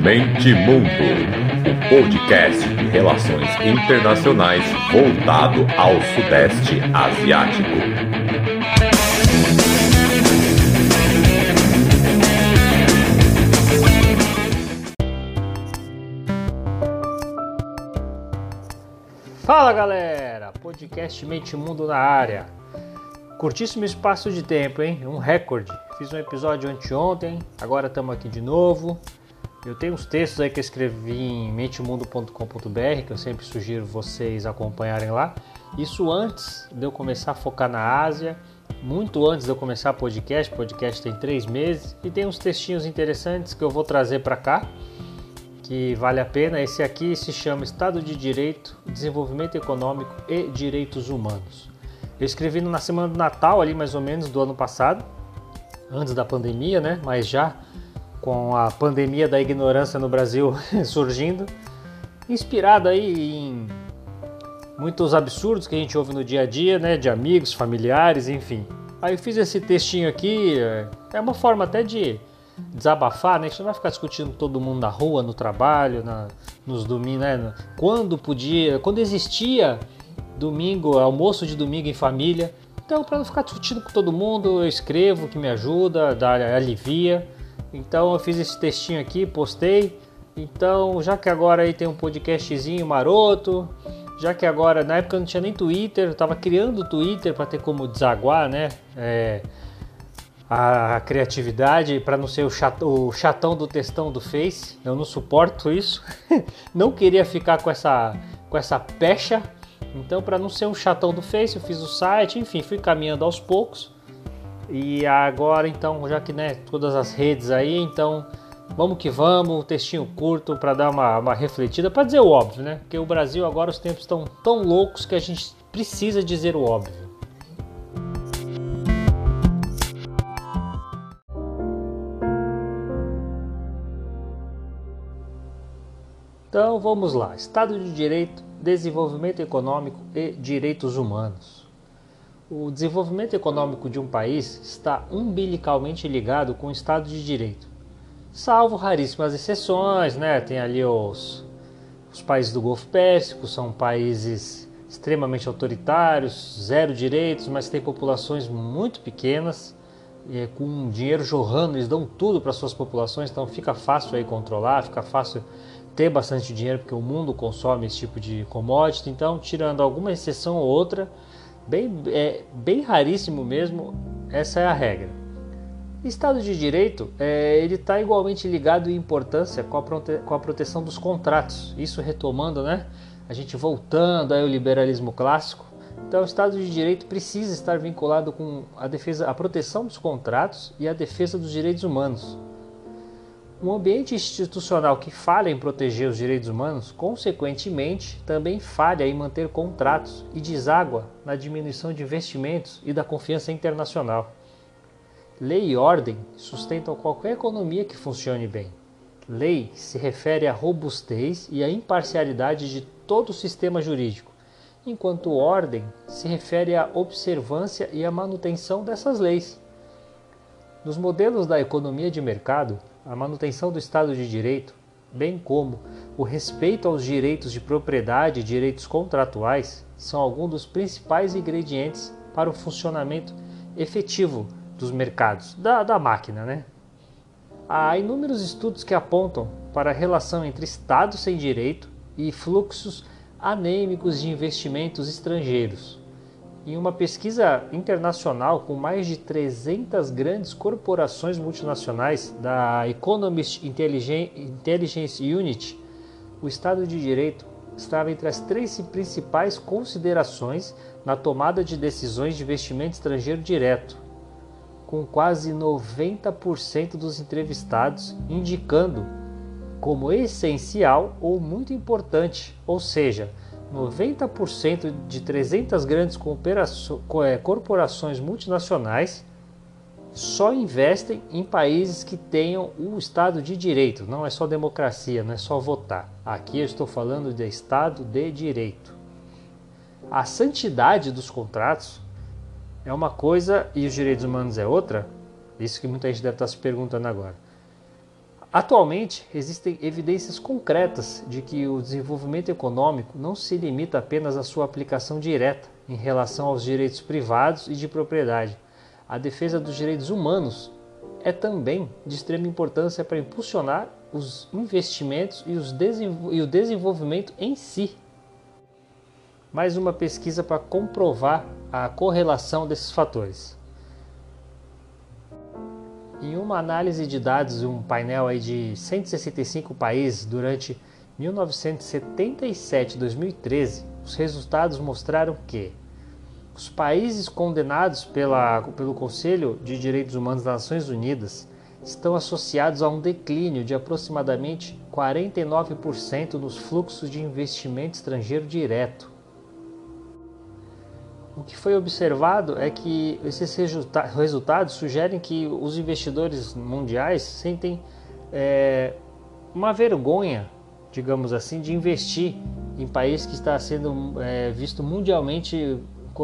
Mente Mundo, o podcast de relações internacionais voltado ao Sudeste Asiático. Fala galera, podcast Mente Mundo na área. Curtíssimo espaço de tempo, hein? Um recorde. Fiz um episódio anteontem, agora estamos aqui de novo. Eu tenho uns textos aí que eu escrevi em mentemundo.com.br que eu sempre sugiro vocês acompanharem lá. Isso antes de eu começar a focar na Ásia, muito antes de eu começar podcast. Podcast tem três meses e tem uns textinhos interessantes que eu vou trazer para cá que vale a pena. Esse aqui se chama Estado de Direito, Desenvolvimento Econômico e Direitos Humanos. Eu escrevi na semana do Natal, ali mais ou menos, do ano passado, antes da pandemia, né? Mas já com a pandemia da ignorância no Brasil surgindo, inspirado aí em muitos absurdos que a gente ouve no dia a dia, né? De amigos, familiares, enfim. Aí eu fiz esse textinho aqui, é uma forma até de desabafar, né? A gente não vai ficar discutindo todo mundo na rua, no trabalho, na, nos domingos, né? Quando podia, quando existia domingo, almoço de domingo em família. Então, para não ficar discutindo com todo mundo, eu escrevo, que me ajuda, dá, alivia. Então, eu fiz esse textinho aqui, postei. Então, já que agora aí tem um podcastzinho maroto, já que agora, na época não tinha nem Twitter, eu tava criando o Twitter para ter como desaguar, né? É, a criatividade para não ser o, chat, o chatão do textão do Face. Eu não suporto isso. não queria ficar com essa com essa pecha então, para não ser um chatão do Face, eu fiz o site, enfim, fui caminhando aos poucos. E agora, então, já que né, todas as redes aí, então vamos que vamos, textinho curto para dar uma, uma refletida, para dizer o óbvio, né? Porque o Brasil agora os tempos estão tão loucos que a gente precisa dizer o óbvio. Então vamos lá. Estado de Direito, Desenvolvimento Econômico e Direitos Humanos. O desenvolvimento econômico de um país está umbilicalmente ligado com o Estado de Direito. Salvo raríssimas exceções, né? Tem ali os, os países do Golfo Pérsico, são países extremamente autoritários, zero direitos, mas têm populações muito pequenas, e com dinheiro jorrando, eles dão tudo para suas populações, então fica fácil aí controlar, fica fácil ter bastante dinheiro, porque o mundo consome esse tipo de commodity. Então, tirando alguma exceção ou outra, bem, é, bem raríssimo mesmo, essa é a regra. Estado de Direito, é, ele está igualmente ligado em importância com a, prote com a proteção dos contratos. Isso retomando, né? A gente voltando ao liberalismo clássico. Então, o Estado de Direito precisa estar vinculado com a defesa, a proteção dos contratos e a defesa dos direitos humanos. Um ambiente institucional que falha em proteger os direitos humanos, consequentemente, também falha em manter contratos e deságua na diminuição de investimentos e da confiança internacional. Lei e ordem sustentam qualquer economia que funcione bem. Lei se refere à robustez e à imparcialidade de todo o sistema jurídico, enquanto ordem se refere à observância e à manutenção dessas leis. Nos modelos da economia de mercado, a manutenção do Estado de Direito, bem como o respeito aos direitos de propriedade e direitos contratuais, são alguns dos principais ingredientes para o funcionamento efetivo dos mercados, da, da máquina. Né? Há inúmeros estudos que apontam para a relação entre Estado sem direito e fluxos anêmicos de investimentos estrangeiros. Em uma pesquisa internacional com mais de 300 grandes corporações multinacionais da Economist Intelligence Unit, o Estado de Direito estava entre as três principais considerações na tomada de decisões de investimento estrangeiro direto, com quase 90% dos entrevistados indicando como essencial ou muito importante, ou seja, 90% de 300 grandes é, corporações multinacionais só investem em países que tenham o Estado de Direito. Não é só democracia, não é só votar. Aqui eu estou falando de Estado de Direito. A santidade dos contratos é uma coisa e os direitos humanos é outra. Isso que muita gente deve estar se perguntando agora. Atualmente, existem evidências concretas de que o desenvolvimento econômico não se limita apenas à sua aplicação direta em relação aos direitos privados e de propriedade. A defesa dos direitos humanos é também de extrema importância para impulsionar os investimentos e, os e o desenvolvimento em si. Mais uma pesquisa para comprovar a correlação desses fatores. Em uma análise de dados, um painel aí de 165 países durante 1977 e 2013, os resultados mostraram que os países condenados pela, pelo Conselho de Direitos Humanos das Nações Unidas estão associados a um declínio de aproximadamente 49% nos fluxos de investimento estrangeiro direto o que foi observado é que esses resultados sugerem que os investidores mundiais sentem é, uma vergonha, digamos assim, de investir em país que está sendo é, visto mundialmente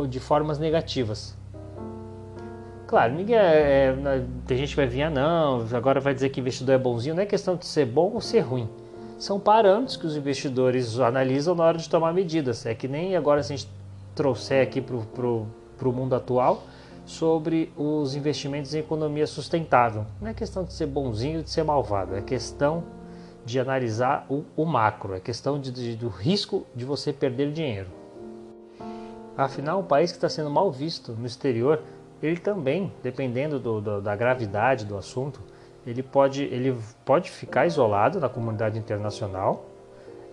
de formas negativas. Claro, ninguém é, é, tem gente que vai vir, ah, não, agora vai dizer que investidor é bonzinho. Não é questão de ser bom ou ser ruim. São parâmetros que os investidores analisam na hora de tomar medidas. É que nem agora se a gente trouxer aqui para o mundo atual sobre os investimentos em economia sustentável. Não é questão de ser bonzinho ou de ser malvado, é questão de analisar o, o macro, é questão de, de, do risco de você perder dinheiro. Afinal, um país que está sendo mal visto no exterior, ele também, dependendo do, do, da gravidade do assunto, ele pode, ele pode ficar isolado na comunidade internacional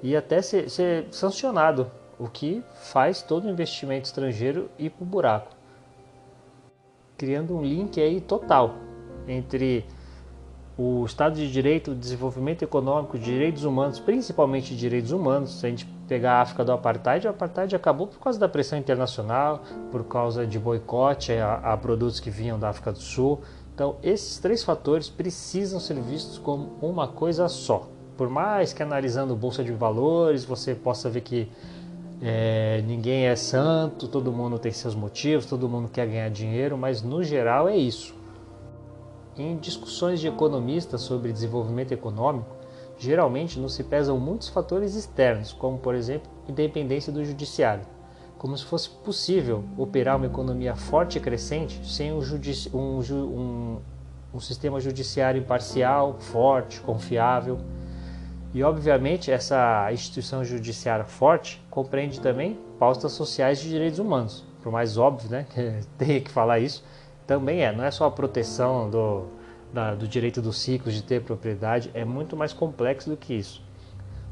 e até ser, ser sancionado o que faz todo investimento estrangeiro ir para o buraco, criando um link aí total entre o Estado de Direito, o desenvolvimento econômico, direitos humanos, principalmente direitos humanos. Se a gente pegar a África do Apartheid, o Apartheid acabou por causa da pressão internacional, por causa de boicote a, a produtos que vinham da África do Sul. Então, esses três fatores precisam ser vistos como uma coisa só. Por mais que analisando bolsa de valores, você possa ver que é, ninguém é santo, todo mundo tem seus motivos, todo mundo quer ganhar dinheiro, mas no geral é isso. Em discussões de economistas sobre desenvolvimento econômico, geralmente não se pesam muitos fatores externos, como por exemplo independência do judiciário, como se fosse possível operar uma economia forte e crescente sem um, um, um, um sistema judiciário imparcial, forte, confiável e, obviamente, essa instituição judiciária forte compreende também pautas sociais de direitos humanos. Por mais óbvio né, que tenha que falar isso, também é. Não é só a proteção do, da, do direito dos ciclos de ter propriedade, é muito mais complexo do que isso.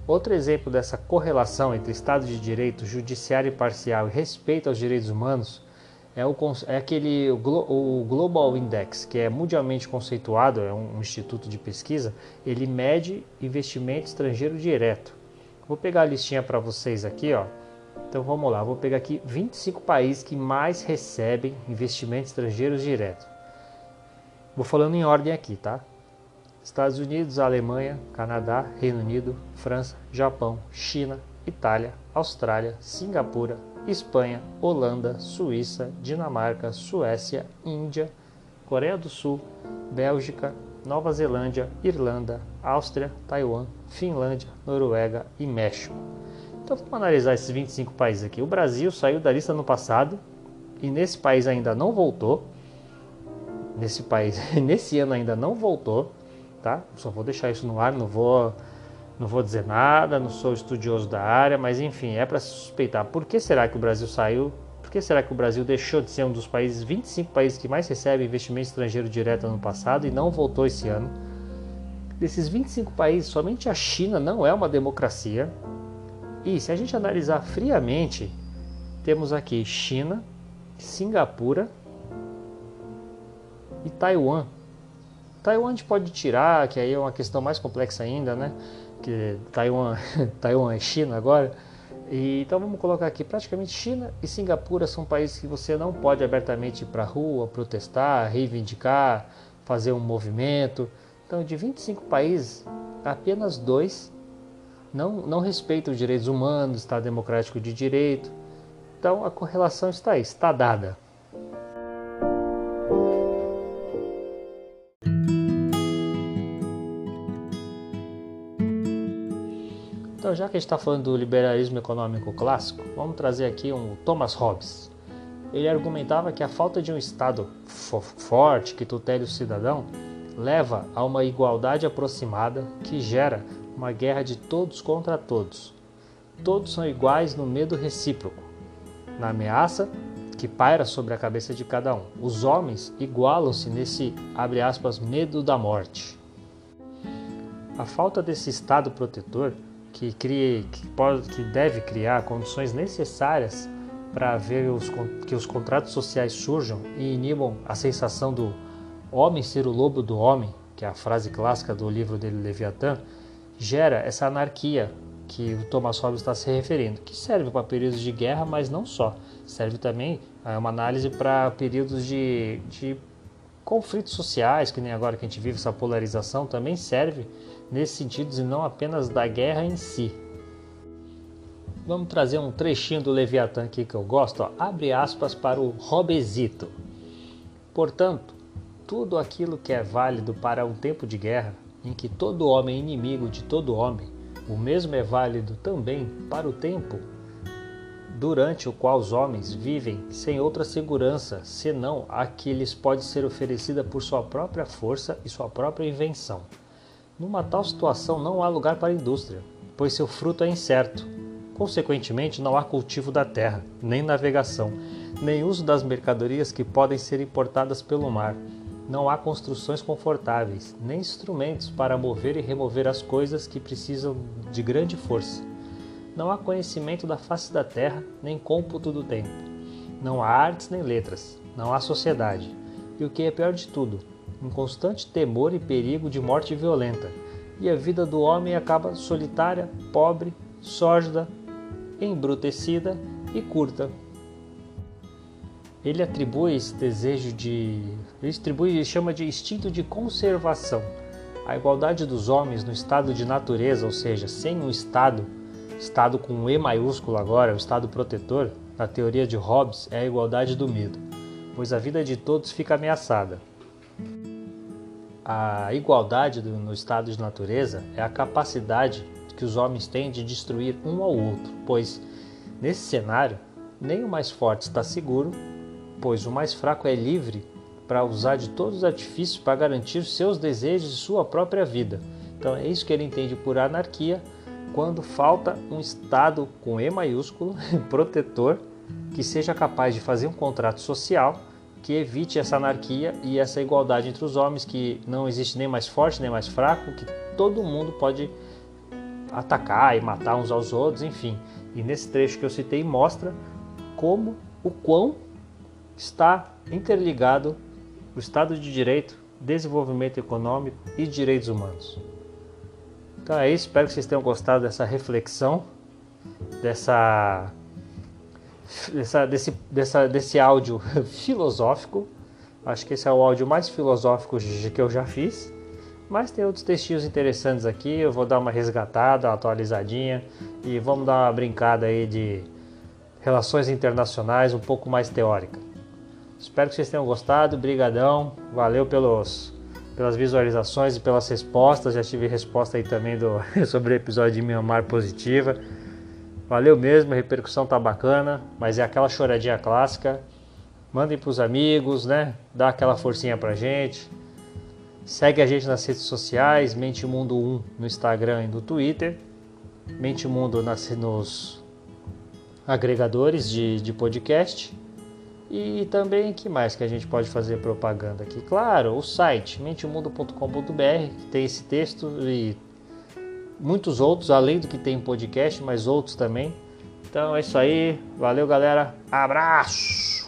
Outro exemplo dessa correlação entre Estado de Direito, Judiciário imparcial e respeito aos direitos humanos é, o, é aquele o Global Index, que é mundialmente conceituado, é um, um instituto de pesquisa, ele mede investimento estrangeiro direto. Vou pegar a listinha para vocês aqui, ó. Então vamos lá, vou pegar aqui 25 países que mais recebem investimentos estrangeiros direto. Vou falando em ordem aqui, tá? Estados Unidos, Alemanha, Canadá, Reino Unido, França, Japão, China, Itália, Austrália, Singapura, Espanha, Holanda, Suíça, Dinamarca, Suécia, Índia, Coreia do Sul, Bélgica, Nova Zelândia, Irlanda, Áustria, Taiwan, Finlândia, Noruega e México. Então vamos analisar esses 25 países aqui. O Brasil saiu da lista no passado e nesse país ainda não voltou. Nesse país, nesse ano ainda não voltou, tá? Só vou deixar isso no ar, não vou não vou dizer nada, não sou estudioso da área, mas enfim, é para se suspeitar. Por que será que o Brasil saiu? Por que será que o Brasil deixou de ser um dos países, 25 países que mais recebem investimento estrangeiro direto ano passado e não voltou esse ano? Desses 25 países, somente a China não é uma democracia. E se a gente analisar friamente, temos aqui China, Singapura e Taiwan. Taiwan a gente pode tirar, que aí é uma questão mais complexa ainda, né? Que Taiwan, Taiwan é China agora. E, então vamos colocar aqui, praticamente China e Singapura são países que você não pode abertamente ir para a rua, protestar, reivindicar, fazer um movimento. Então de 25 países, apenas dois não, não respeitam os direitos humanos, Estado democrático de direito. Então a correlação está aí, está dada. Então, já que a gente está falando do liberalismo econômico clássico, vamos trazer aqui um Thomas Hobbes. Ele argumentava que a falta de um Estado forte que tutele o cidadão leva a uma igualdade aproximada que gera uma guerra de todos contra todos. Todos são iguais no medo recíproco, na ameaça que paira sobre a cabeça de cada um. Os homens igualam-se nesse, abre aspas, medo da morte. A falta desse Estado protetor que, crie, que, pode, que deve criar condições necessárias para ver os, que os contratos sociais surjam e inibam a sensação do homem ser o lobo do homem, que é a frase clássica do livro dele Leviatã, gera essa anarquia que o Thomas Hobbes está se referindo, que serve para períodos de guerra, mas não só. Serve também, é uma análise para períodos de, de conflitos sociais, que nem agora que a gente vive essa polarização, também serve nesse sentido e não apenas da guerra em si. Vamos trazer um trechinho do Leviatã aqui que eu gosto, ó. abre aspas para o Robesito. Portanto, tudo aquilo que é válido para um tempo de guerra, em que todo homem é inimigo de todo homem, o mesmo é válido também para o tempo durante o qual os homens vivem sem outra segurança senão a que lhes pode ser oferecida por sua própria força e sua própria invenção. Numa tal situação não há lugar para a indústria, pois seu fruto é incerto. Consequentemente, não há cultivo da terra, nem navegação, nem uso das mercadorias que podem ser importadas pelo mar. Não há construções confortáveis, nem instrumentos para mover e remover as coisas que precisam de grande força. Não há conhecimento da face da terra, nem cômputo do tempo. Não há artes nem letras, não há sociedade. E o que é pior de tudo, um constante temor e perigo de morte violenta, e a vida do homem acaba solitária, pobre, sórdida, embrutecida e curta. Ele atribui esse desejo de. Ele atribui e chama de instinto de conservação. A igualdade dos homens no estado de natureza, ou seja, sem um estado, estado com E maiúsculo agora, o estado protetor, na teoria de Hobbes, é a igualdade do medo, pois a vida de todos fica ameaçada. A igualdade do, no estado de natureza é a capacidade que os homens têm de destruir um ao outro, pois nesse cenário nem o mais forte está seguro, pois o mais fraco é livre para usar de todos os artifícios para garantir seus desejos e sua própria vida. Então é isso que ele entende por anarquia, quando falta um Estado com E maiúsculo, protetor, que seja capaz de fazer um contrato social que evite essa anarquia e essa igualdade entre os homens, que não existe nem mais forte nem mais fraco, que todo mundo pode atacar e matar uns aos outros, enfim. E nesse trecho que eu citei mostra como o quão está interligado o Estado de Direito, desenvolvimento econômico e direitos humanos. Então é isso, espero que vocês tenham gostado dessa reflexão, dessa dessa, desse, dessa, desse áudio filosófico. Acho que esse é o áudio mais filosófico que eu já fiz. Mas tem outros textinhos interessantes aqui. Eu vou dar uma resgatada, uma atualizadinha. E vamos dar uma brincada aí de relações internacionais um pouco mais teórica. Espero que vocês tenham gostado. Brigadão. Valeu pelos, pelas visualizações e pelas respostas. Já tive resposta aí também do, sobre o episódio de Mianmar positiva. Valeu mesmo, a repercussão tá bacana, mas é aquela choradinha clássica. Mandem pros amigos, né? Dá aquela forcinha pra gente. Segue a gente nas redes sociais, Mente Mundo 1 no Instagram e no Twitter. Mente Mundo nas, nos agregadores de, de podcast. E também, que mais que a gente pode fazer propaganda aqui? Claro, o site mentemundo.com.br, que tem esse texto e muitos outros, além do que tem em podcast, mas outros também. Então é isso aí. Valeu, galera. Abraço!